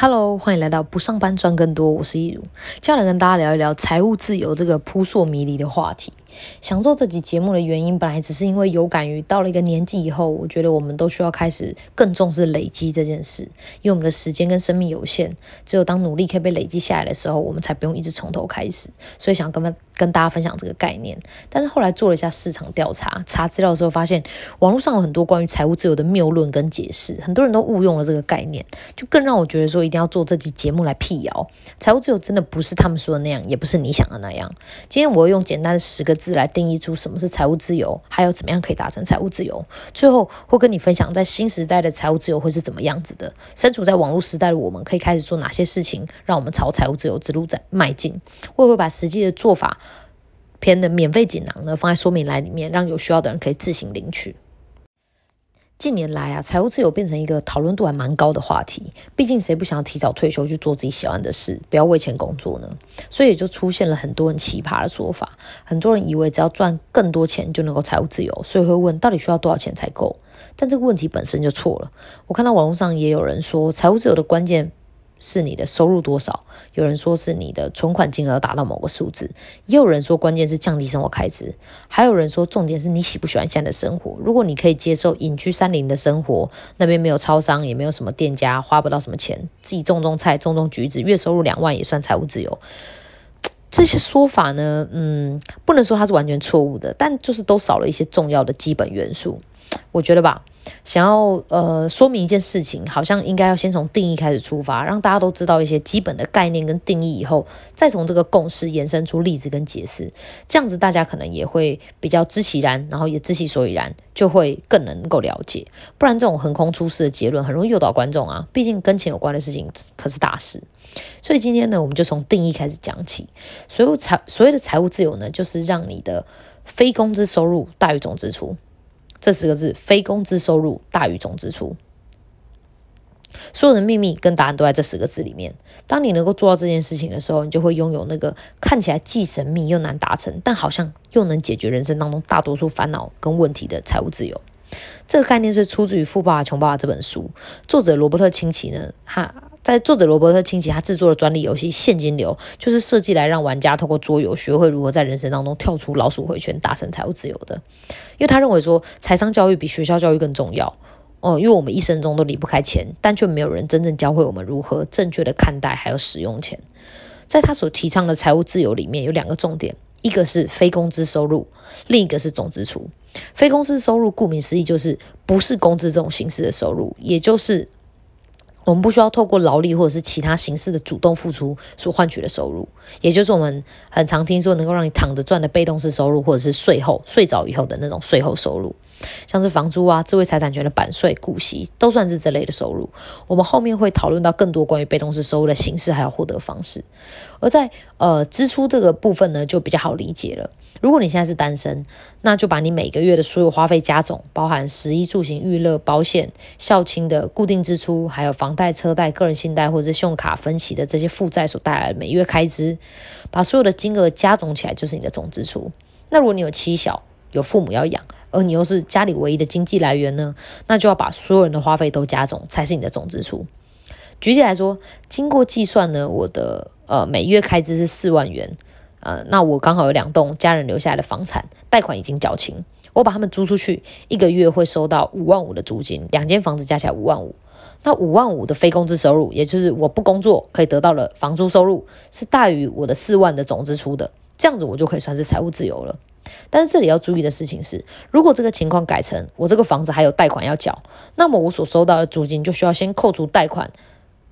Hello，欢迎来到不上班赚更多，我是易如，接下来跟大家聊一聊财务自由这个扑朔迷离的话题。想做这集节目的原因，本来只是因为有感于到了一个年纪以后，我觉得我们都需要开始更重视累积这件事，因为我们的时间跟生命有限，只有当努力可以被累积下来的时候，我们才不用一直从头开始。所以想跟跟大家分享这个概念。但是后来做了一下市场调查，查资料的时候发现，网络上有很多关于财务自由的谬论跟解释，很多人都误用了这个概念，就更让我觉得说一定要做这集节目来辟谣。财务自由真的不是他们说的那样，也不是你想的那样。今天我会用简单的十个字。来定义出什么是财务自由，还有怎么样可以达成财务自由。最后会跟你分享，在新时代的财务自由会是怎么样子的。身处在网络时代的我们，可以开始做哪些事情，让我们朝财务自由之路在迈进。会不会把实际的做法偏的免费锦囊呢放在说明栏里面，让有需要的人可以自行领取。近年来啊，财务自由变成一个讨论度还蛮高的话题。毕竟谁不想要提早退休去做自己喜欢的事，不要为钱工作呢？所以也就出现了很多很奇葩的说法。很多人以为只要赚更多钱就能够财务自由，所以会问到底需要多少钱才够？但这个问题本身就错了。我看到网络上也有人说，财务自由的关键。是你的收入多少？有人说是你的存款金额达到某个数字，也有人说关键是降低生活开支，还有人说重点是你喜不喜欢现在的生活。如果你可以接受隐居山林的生活，那边没有超商，也没有什么店家，花不到什么钱，自己种种菜，种种橘子，月收入两万也算财务自由。这些说法呢，嗯，不能说它是完全错误的，但就是都少了一些重要的基本元素。我觉得吧。想要呃说明一件事情，好像应该要先从定义开始出发，让大家都知道一些基本的概念跟定义以后，再从这个共识延伸出例子跟解释，这样子大家可能也会比较知其然，然后也知其所以然，就会更能够了解。不然这种横空出世的结论很容易诱导观众啊，毕竟跟钱有关的事情可是大事。所以今天呢，我们就从定义开始讲起。所有财所谓的财务自由呢，就是让你的非工资收入大于总支出。这十个字，非工资收入大于总支出。所有的秘密跟答案都在这十个字里面。当你能够做到这件事情的时候，你就会拥有那个看起来既神秘又难达成，但好像又能解决人生当中大多数烦恼跟问题的财务自由。这个概念是出自于《富爸爸穷爸爸》这本书，作者罗伯特清崎呢，他。在作者罗伯特清崎他制作的专利游戏《现金流》，就是设计来让玩家透过桌游学会如何在人生当中跳出老鼠回圈，达成财务自由的。因为他认为说，财商教育比学校教育更重要哦，因为我们一生中都离不开钱，但却没有人真正教会我们如何正确的看待还有使用钱。在他所提倡的财务自由里面有两个重点，一个是非工资收入，另一个是总支出。非工资收入顾名思义就是不是工资这种形式的收入，也就是。我们不需要透过劳力或者是其他形式的主动付出所换取的收入，也就是我们很常听说能够让你躺着赚的被动式收入，或者是税后睡着以后的那种税后收入，像是房租啊、智慧财产权的版税、股息，都算是这类的收入。我们后面会讨论到更多关于被动式收入的形式还有获得方式。而在呃支出这个部分呢，就比较好理解了。如果你现在是单身，那就把你每个月的所有花费加总，包含食衣住行娱乐、保险、孝亲的固定支出，还有房贷、车贷、个人信贷或者是信用卡分期的这些负债所带来的每月开支，把所有的金额加总起来，就是你的总支出。那如果你有妻小，有父母要养，而你又是家里唯一的经济来源呢，那就要把所有人的花费都加总，才是你的总支出。举例来说，经过计算呢，我的呃每月开支是四万元。呃，那我刚好有两栋家人留下来的房产，贷款已经缴清，我把他们租出去，一个月会收到五万五的租金，两间房子加起来五万五。那五万五的非工资收入，也就是我不工作可以得到的房租收入，是大于我的四万的总支出的，这样子我就可以算是财务自由了。但是这里要注意的事情是，如果这个情况改成我这个房子还有贷款要缴，那么我所收到的租金就需要先扣除贷款，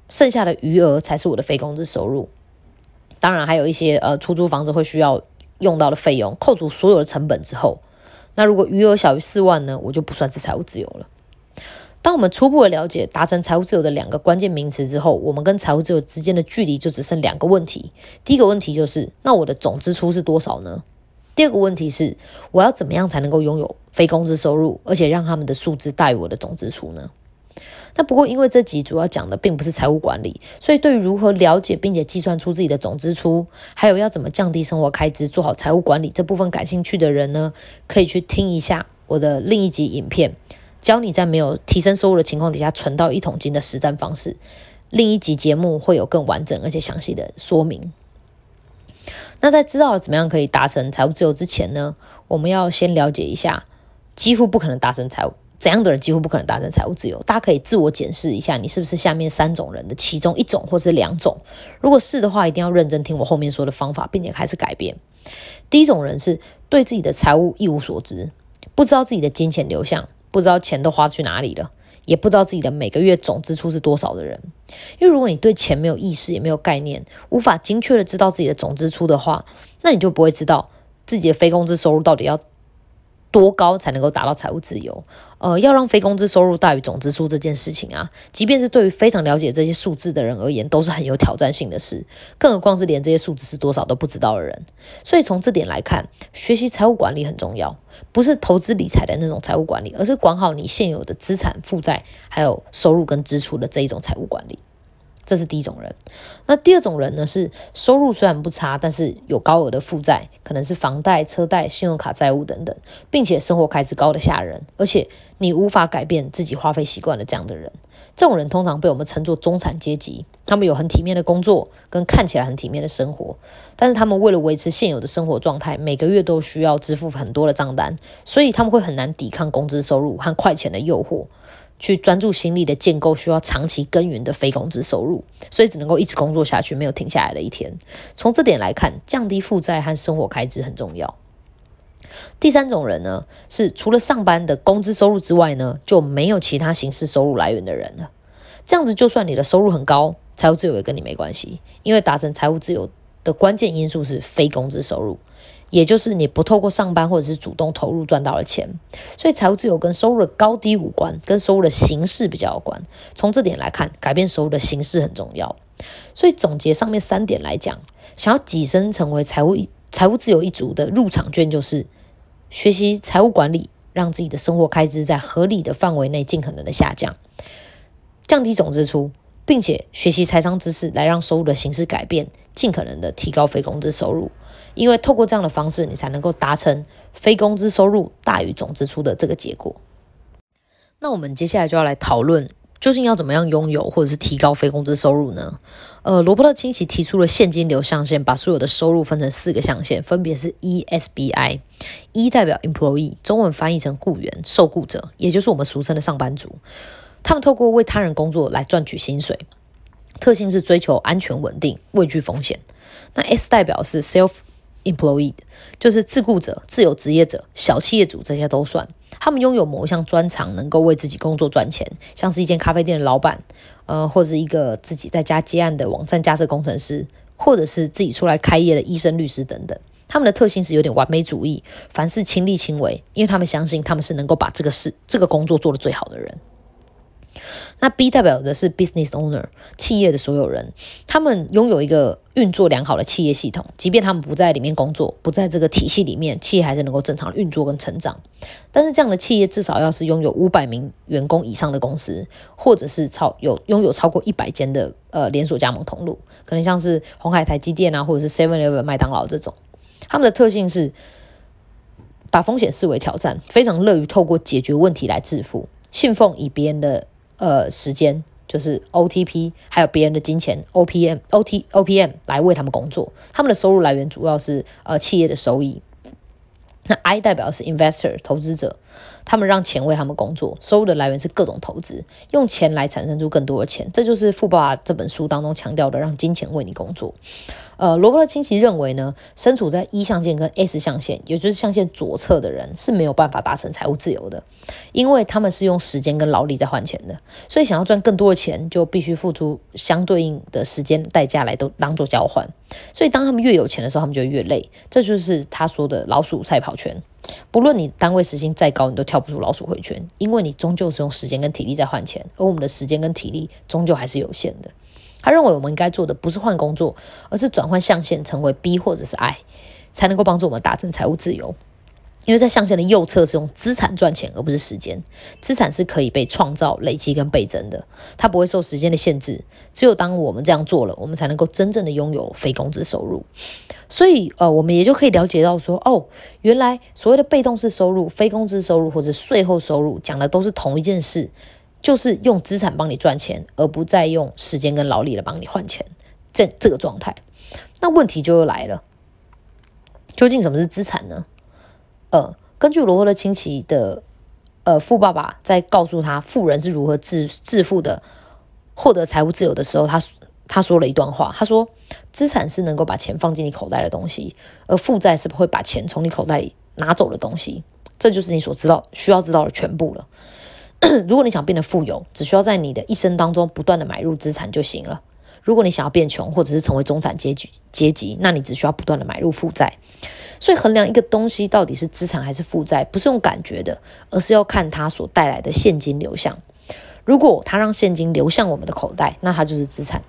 剩下的余额才是我的非工资收入。当然，还有一些呃出租房子会需要用到的费用，扣除所有的成本之后，那如果余额小于四万呢，我就不算是财务自由了。当我们初步的了解达成财务自由的两个关键名词之后，我们跟财务自由之间的距离就只剩两个问题。第一个问题就是，那我的总支出是多少呢？第二个问题是，我要怎么样才能够拥有非工资收入，而且让他们的数字大于我的总支出呢？那不过，因为这集主要讲的并不是财务管理，所以对于如何了解并且计算出自己的总支出，还有要怎么降低生活开支、做好财务管理这部分感兴趣的人呢，可以去听一下我的另一集影片，教你在没有提升收入的情况底下存到一桶金的实战方式。另一集节目会有更完整而且详细的说明。那在知道了怎么样可以达成财务自由之前呢，我们要先了解一下几乎不可能达成财务。怎样的人几乎不可能达成财务自由？大家可以自我检视一下，你是不是下面三种人的其中一种，或是两种？如果是的话，一定要认真听我后面说的方法，并且开始改变。第一种人是对自己的财务一无所知，不知道自己的金钱流向，不知道钱都花去哪里了，也不知道自己的每个月总支出是多少的人。因为如果你对钱没有意识，也没有概念，无法精确的知道自己的总支出的话，那你就不会知道自己的非工资收入到底要。多高才能够达到财务自由？呃，要让非工资收入大于总支出这件事情啊，即便是对于非常了解这些数字的人而言，都是很有挑战性的事。更何况是连这些数字是多少都不知道的人。所以从这点来看，学习财务管理很重要，不是投资理财的那种财务管理，而是管好你现有的资产负债，还有收入跟支出的这一种财务管理。这是第一种人，那第二种人呢？是收入虽然不差，但是有高额的负债，可能是房贷、车贷、信用卡债务等等，并且生活开支高的吓人，而且你无法改变自己花费习惯的这样的人。这种人通常被我们称作中产阶级，他们有很体面的工作，跟看起来很体面的生活，但是他们为了维持现有的生活状态，每个月都需要支付很多的账单，所以他们会很难抵抗工资收入和快钱的诱惑。去专注心力的建构需要长期耕耘的非工资收入，所以只能够一直工作下去，没有停下来的一天。从这点来看，降低负债和生活开支很重要。第三种人呢，是除了上班的工资收入之外呢，就没有其他形式收入来源的人了。这样子，就算你的收入很高，财务自由也跟你没关系，因为达成财务自由的关键因素是非工资收入。也就是你不透过上班或者是主动投入赚到了钱，所以财务自由跟收入的高低无关，跟收入的形式比较有关。从这点来看，改变收入的形式很重要。所以总结上面三点来讲，想要跻身成为财务财务自由一族的入场券，就是学习财务管理，让自己的生活开支在合理的范围内尽可能的下降，降低总支出，并且学习财商知识来让收入的形式改变，尽可能的提高非工资收入。因为透过这样的方式，你才能够达成非工资收入大于总支出的这个结果。那我们接下来就要来讨论，究竟要怎么样拥有或者是提高非工资收入呢？呃，罗伯特清崎提出了现金流象限，把所有的收入分成四个象限，分别是 ESBI。E 代表 Employee，中文翻译成雇员、受雇者，也就是我们俗称的上班族。他们透过为他人工作来赚取薪水，特性是追求安全稳定、畏惧风险。那 S 代表是 self-employed，就是自雇者、自由职业者、小企业主，这些都算。他们拥有某一项专长，能够为自己工作赚钱，像是一间咖啡店的老板，呃，或者一个自己在家接案的网站架设工程师，或者是自己出来开业的医生、律师等等。他们的特性是有点完美主义，凡事亲力亲为，因为他们相信他们是能够把这个事、这个工作做得最好的人。那 B 代表的是 business owner 企业的所有人，他们拥有一个运作良好的企业系统，即便他们不在里面工作，不在这个体系里面，企业还是能够正常运作跟成长。但是这样的企业至少要是拥有五百名员工以上的公司，或者是超有拥有超过一百间的呃连锁加盟通路，可能像是红海、台积电啊，或者是 Seven Eleven、麦当劳这种，他们的特性是把风险视为挑战，非常乐于透过解决问题来致富，信奉以别人的。呃，时间就是 OTP，还有别人的金钱 OPM、OT、OPM 来为他们工作。他们的收入来源主要是呃企业的收益。那 I 代表是 investor 投资者，他们让钱为他们工作，收入的来源是各种投资，用钱来产生出更多的钱。这就是《富爸爸》这本书当中强调的，让金钱为你工作。呃，罗伯特清崎认为呢，身处在一象限跟 S 象限，也就是象限左侧的人是没有办法达成财务自由的，因为他们是用时间跟劳力在换钱的，所以想要赚更多的钱，就必须付出相对应的时间代价来都当做交换。所以当他们越有钱的时候，他们就越累。这就是他说的老鼠赛跑圈。不论你单位时薪再高，你都跳不出老鼠回圈，因为你终究是用时间跟体力在换钱，而我们的时间跟体力终究还是有限的。他认为我们应该做的不是换工作，而是转换象限成为 B 或者是 I，才能够帮助我们达成财务自由。因为在象限的右侧是用资产赚钱，而不是时间。资产是可以被创造、累积跟倍增的，它不会受时间的限制。只有当我们这样做了，我们才能够真正的拥有非工资收入。所以，呃，我们也就可以了解到说，哦，原来所谓的被动式收入、非工资收入或者税后收入，讲的都是同一件事。就是用资产帮你赚钱，而不再用时间跟劳力来帮你换钱，这这个状态。那问题就又来了，究竟什么是资产呢？呃，根据罗伯特清崎的呃富爸爸在告诉他富人是如何致致富的、获得财务自由的时候，他他说了一段话，他说：“资产是能够把钱放进你口袋的东西，而负债是不会把钱从你口袋里拿走的东西。这就是你所知道需要知道的全部了。”如果你想变得富有，只需要在你的一生当中不断的买入资产就行了。如果你想要变穷，或者是成为中产阶级阶级，那你只需要不断的买入负债。所以衡量一个东西到底是资产还是负债，不是用感觉的，而是要看它所带来的现金流向。如果它让现金流向我们的口袋，那它就是资产；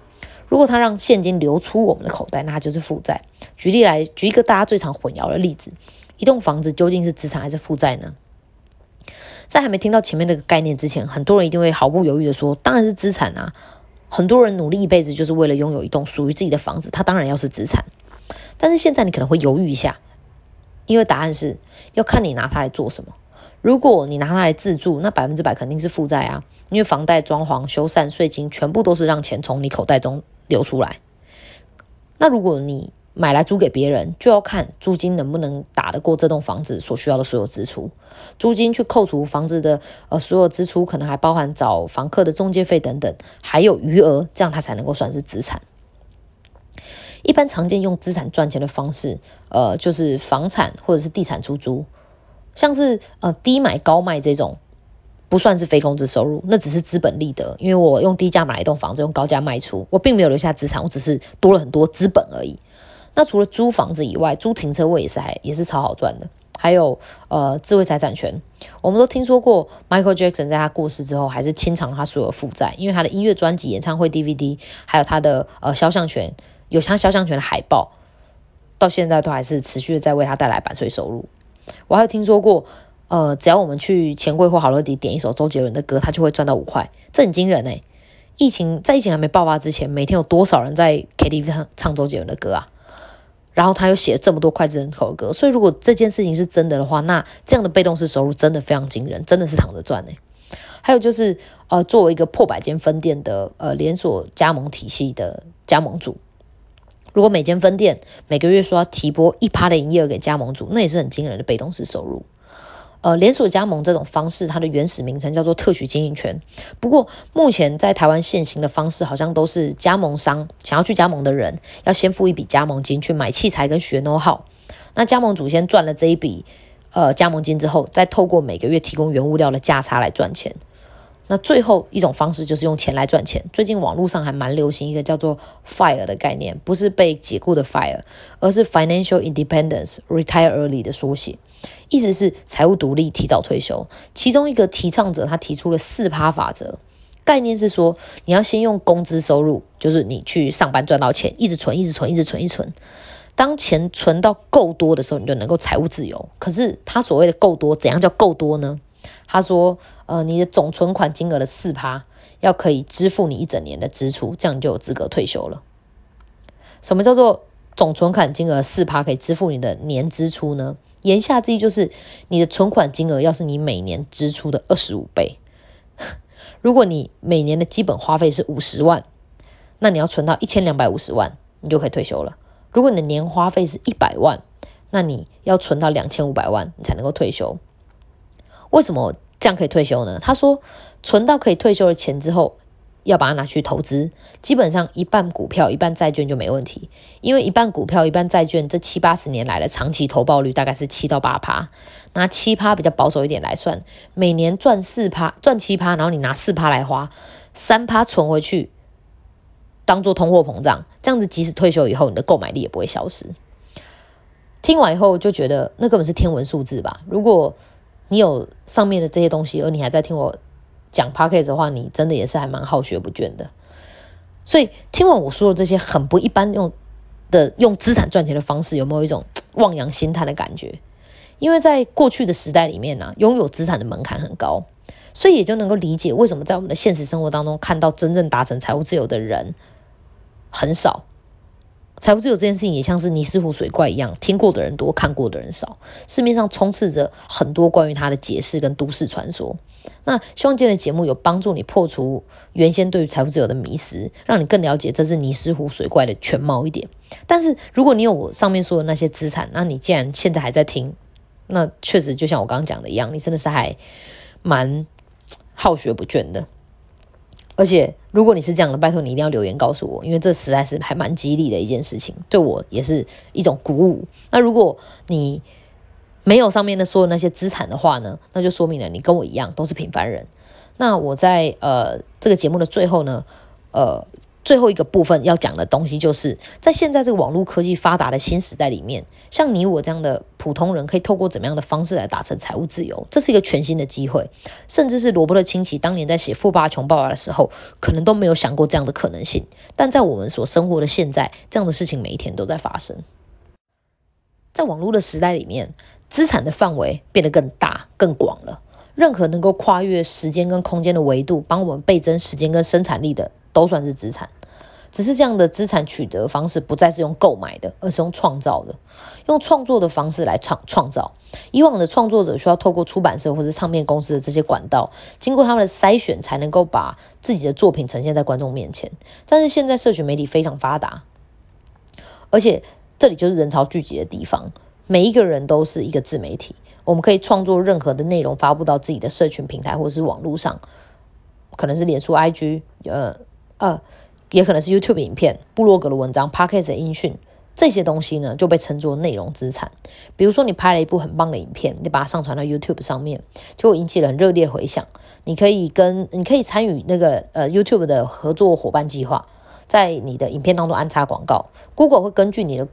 如果它让现金流出我们的口袋，那它就是负债。举例来举一个大家最常混淆的例子：一栋房子究竟是资产还是负债呢？在还没听到前面那个概念之前，很多人一定会毫不犹豫的说：“当然是资产啊！”很多人努力一辈子就是为了拥有一栋属于自己的房子，它当然要是资产。但是现在你可能会犹豫一下，因为答案是要看你拿它来做什么。如果你拿它来自住，那百分之百肯定是负债啊！因为房贷、装潢、修缮、税金，全部都是让钱从你口袋中流出来。那如果你买来租给别人，就要看租金能不能打得过这栋房子所需要的所有支出。租金去扣除房子的呃所有支出，可能还包含找房客的中介费等等，还有余额，这样它才能够算是资产。一般常见用资产赚钱的方式，呃，就是房产或者是地产出租，像是呃低买高卖这种，不算是非工资收入，那只是资本利得。因为我用低价买一栋房子，用高价卖出，我并没有留下资产，我只是多了很多资本而已。那除了租房子以外，租停车位也是还也是超好赚的。还有呃，智慧财产权，我们都听说过，Michael Jackson 在他过世之后，还是清偿他所有负债，因为他的音乐专辑、演唱会 DVD，还有他的呃肖像权，有他肖像权的海报，到现在都还是持续的在为他带来版税收入。我还有听说过，呃，只要我们去钱柜或好乐迪点一首周杰伦的歌，他就会赚到五块，这很惊人哎！疫情在疫情还没爆发之前，每天有多少人在 KTV 唱唱周杰伦的歌啊？然后他又写了这么多脍炙人口的歌，所以如果这件事情是真的的话，那这样的被动式收入真的非常惊人，真的是躺着赚呢。还有就是，呃，作为一个破百间分店的呃连锁加盟体系的加盟主，如果每间分店每个月说要提拨一趴的营业额给加盟主，那也是很惊人的被动式收入。呃，连锁加盟这种方式，它的原始名称叫做特许经营权。不过，目前在台湾现行的方式，好像都是加盟商想要去加盟的人，要先付一笔加盟金去买器材跟学 know how。那加盟主先赚了这一笔呃加盟金之后，再透过每个月提供原物料的价差来赚钱。那最后一种方式就是用钱来赚钱。最近网络上还蛮流行一个叫做 “fire” 的概念，不是被解雇的 fire，而是 financial independence retire early 的缩写。意思是财务独立、提早退休。其中一个提倡者他提出了四趴法则，概念是说你要先用工资收入，就是你去上班赚到钱，一直存、一直存、一直存、一直存。当钱存到够多的时候，你就能够财务自由。可是他所谓的够多，怎样叫够多呢？他说，呃，你的总存款金额的四趴要可以支付你一整年的支出，这样就有资格退休了。什么叫做总存款金额四趴可以支付你的年支出呢？言下之意就是，你的存款金额要是你每年支出的二十五倍。如果你每年的基本花费是五十万，那你要存到一千两百五十万，你就可以退休了。如果你的年花费是一百万，那你要存到两千五百万，你才能够退休。为什么这样可以退休呢？他说，存到可以退休的钱之后。要把它拿去投资，基本上一半股票一半债券就没问题，因为一半股票一半债券，这七八十年来的长期投报率大概是七到八趴，拿七趴比较保守一点来算，每年赚四趴赚七趴，然后你拿四趴来花，三趴存回去，当做通货膨胀，这样子即使退休以后，你的购买力也不会消失。听完以后就觉得那根本是天文数字吧？如果你有上面的这些东西，而你还在听我。讲 p o c k e 的话，你真的也是还蛮好学不倦的。所以听完我说的这些很不一般用的用资产赚钱的方式，有没有一种望洋兴叹的感觉？因为在过去的时代里面呢，拥有资产的门槛很高，所以也就能够理解为什么在我们的现实生活当中看到真正达成财务自由的人很少。财富自由这件事情也像是尼斯湖水怪一样，听过的人多，看过的人少。市面上充斥着很多关于它的解释跟都市传说。那希望今天的节目有帮助你破除原先对于财富自由的迷思，让你更了解这是尼斯湖水怪的全貌一点。但是如果你有我上面说的那些资产，那你既然现在还在听，那确实就像我刚刚讲的一样，你真的是还蛮好学不倦的。而且，如果你是这样的，拜托你一定要留言告诉我，因为这实在是还蛮激励的一件事情，对我也是一种鼓舞。那如果你没有上面的说的那些资产的话呢，那就说明了你跟我一样都是平凡人。那我在呃这个节目的最后呢，呃。最后一个部分要讲的东西，就是在现在这个网络科技发达的新时代里面，像你我这样的普通人，可以透过怎么样的方式来达成财务自由？这是一个全新的机会，甚至是罗伯特清崎当年在写《富爸爸穷爸爸》的时候，可能都没有想过这样的可能性。但在我们所生活的现在，这样的事情每一天都在发生。在网络的时代里面，资产的范围变得更大、更广了。任何能够跨越时间跟空间的维度，帮我们倍增时间跟生产力的，都算是资产。只是这样的资产取得方式不再是用购买的，而是用创造的，用创作的方式来创创造。以往的创作者需要透过出版社或者唱片公司的这些管道，经过他们的筛选，才能够把自己的作品呈现在观众面前。但是现在社群媒体非常发达，而且这里就是人潮聚集的地方，每一个人都是一个自媒体，我们可以创作任何的内容发布到自己的社群平台或者是网络上，可能是脸书、IG，呃呃。也可能是 YouTube 影片、部落格的文章、Podcast 的音讯，这些东西呢就被称作内容资产。比如说，你拍了一部很棒的影片，你把它上传到 YouTube 上面，就会引起了很热烈回响。你可以跟你可以参与那个呃 YouTube 的合作伙伴计划，在你的影片当中安插广告，Google 会根据你的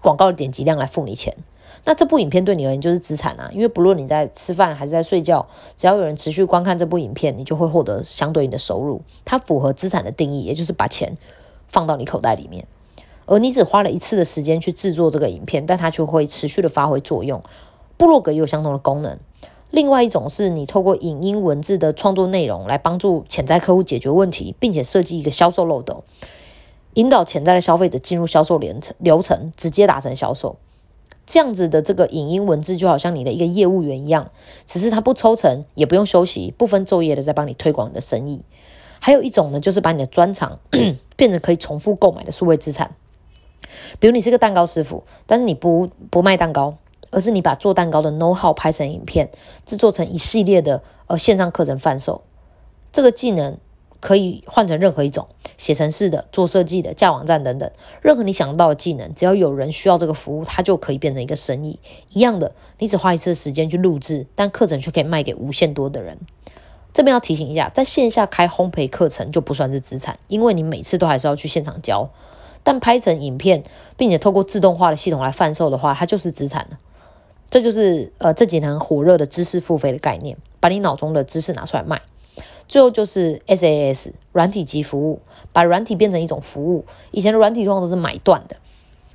广告的点击量来付你钱。那这部影片对你而言就是资产啊，因为不论你在吃饭还是在睡觉，只要有人持续观看这部影片，你就会获得相对应的收入。它符合资产的定义，也就是把钱放到你口袋里面。而你只花了一次的时间去制作这个影片，但它就会持续的发挥作用。部落格也有相同的功能。另外一种是你透过影音文字的创作内容来帮助潜在客户解决问题，并且设计一个销售漏斗，引导潜在的消费者进入销售流程，流程直接达成销售。这样子的这个影音文字就好像你的一个业务员一样，只是他不抽成，也不用休息，不分昼夜的在帮你推广你的生意。还有一种呢，就是把你的专长 变成可以重复购买的数位资产。比如你是个蛋糕师傅，但是你不不卖蛋糕，而是你把做蛋糕的 know how 拍成影片，制作成一系列的呃线上课程贩售。这个技能。可以换成任何一种写程式的、做设计的、架网站等等，任何你想到的技能，只要有人需要这个服务，它就可以变成一个生意。一样的，你只花一次时间去录制，但课程却可以卖给无限多的人。这边要提醒一下，在线下开烘焙课程就不算是资产，因为你每次都还是要去现场教。但拍成影片，并且透过自动化的系统来贩售的话，它就是资产了。这就是呃这几年火热的知识付费的概念，把你脑中的知识拿出来卖。最后就是 SaaS 软体及服务，把软体变成一种服务。以前的软体通常都是买断的，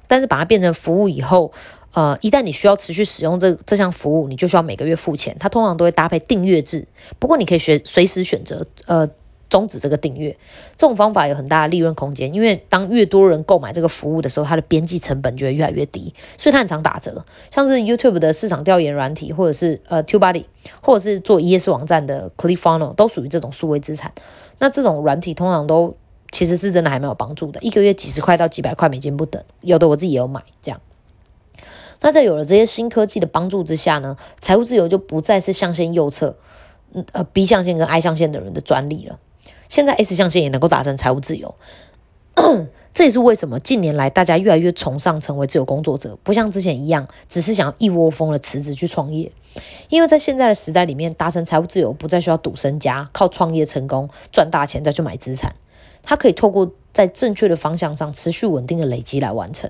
但是把它变成服务以后，呃，一旦你需要持续使用这这项服务，你就需要每个月付钱。它通常都会搭配订阅制，不过你可以学随时选择，呃。终止这个订阅，这种方法有很大的利润空间，因为当越多人购买这个服务的时候，它的边际成本就会越来越低，所以它很常打折。像是 YouTube 的市场调研软体，或者是呃 TubeBuddy，或者是做 ES 网站的 ClickFunnel，都属于这种数位资产。那这种软体通常都其实是真的还蛮有帮助的，一个月几十块到几百块美金不等，有的我自己也有买。这样，那在有了这些新科技的帮助之下呢，财务自由就不再是象限右侧，呃 B 象限跟 I 象限的人的专利了。现在 S 象限也能够达成财务自由，这也是为什么近年来大家越来越崇尚成为自由工作者，不像之前一样只是想要一窝蜂的辞职去创业。因为在现在的时代里面，达成财务自由不再需要赌身家，靠创业成功赚大钱再去买资产，它可以透过在正确的方向上持续稳定的累积来完成。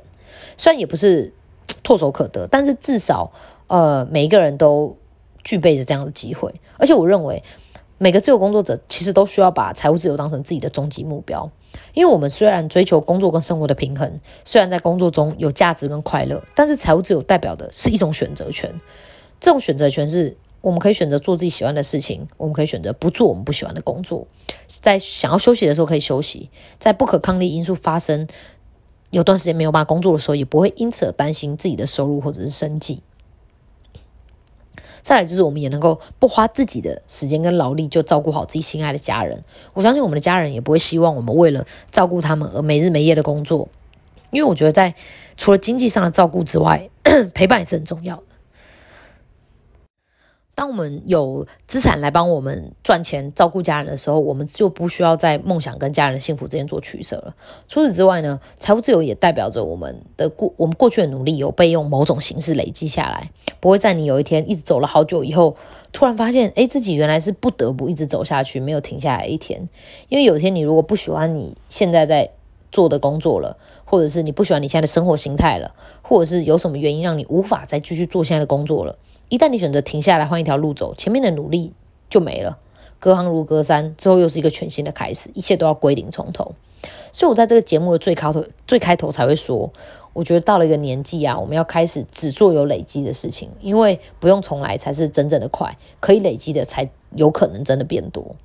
虽然也不是唾手可得，但是至少呃每一个人都具备着这样的机会，而且我认为。每个自由工作者其实都需要把财务自由当成自己的终极目标，因为我们虽然追求工作跟生活的平衡，虽然在工作中有价值跟快乐，但是财务自由代表的是一种选择权。这种选择权是我们可以选择做自己喜欢的事情，我们可以选择不做我们不喜欢的工作，在想要休息的时候可以休息，在不可抗力因素发生有段时间没有办法工作的时候，也不会因此而担心自己的收入或者是生计。再来就是，我们也能够不花自己的时间跟劳力就照顾好自己心爱的家人。我相信我们的家人也不会希望我们为了照顾他们而没日没夜的工作，因为我觉得在除了经济上的照顾之外，陪伴也是很重要的。当我们有资产来帮我们赚钱、照顾家人的时候，我们就不需要在梦想跟家人的幸福之间做取舍了。除此之外呢，财务自由也代表着我们的过我们过去的努力有被用某种形式累积下来，不会在你有一天一直走了好久以后，突然发现，哎，自己原来是不得不一直走下去，没有停下来一天。因为有一天你如果不喜欢你现在在做的工作了，或者是你不喜欢你现在的生活形态了，或者是有什么原因让你无法再继续做现在的工作了。一旦你选择停下来换一条路走，前面的努力就没了，隔行如隔山，之后又是一个全新的开始，一切都要归零从头。所以我在这个节目的最开头，最开头才会说，我觉得到了一个年纪啊，我们要开始只做有累积的事情，因为不用重来才是真正的快，可以累积的才有可能真的变多。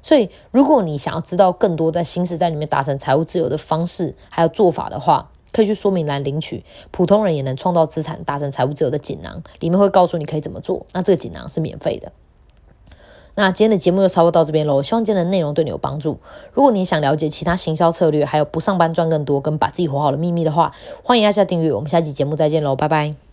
所以，如果你想要知道更多在新时代里面达成财务自由的方式还有做法的话，可以去说明栏领取普通人也能创造资产、达成财务自由的锦囊，里面会告诉你可以怎么做。那这个锦囊是免费的。那今天的节目就差不多到这边喽，希望今天的内容对你有帮助。如果你想了解其他行销策略，还有不上班赚更多跟把自己活好的秘密的话，欢迎按下订阅。我们下期节目再见喽，拜拜。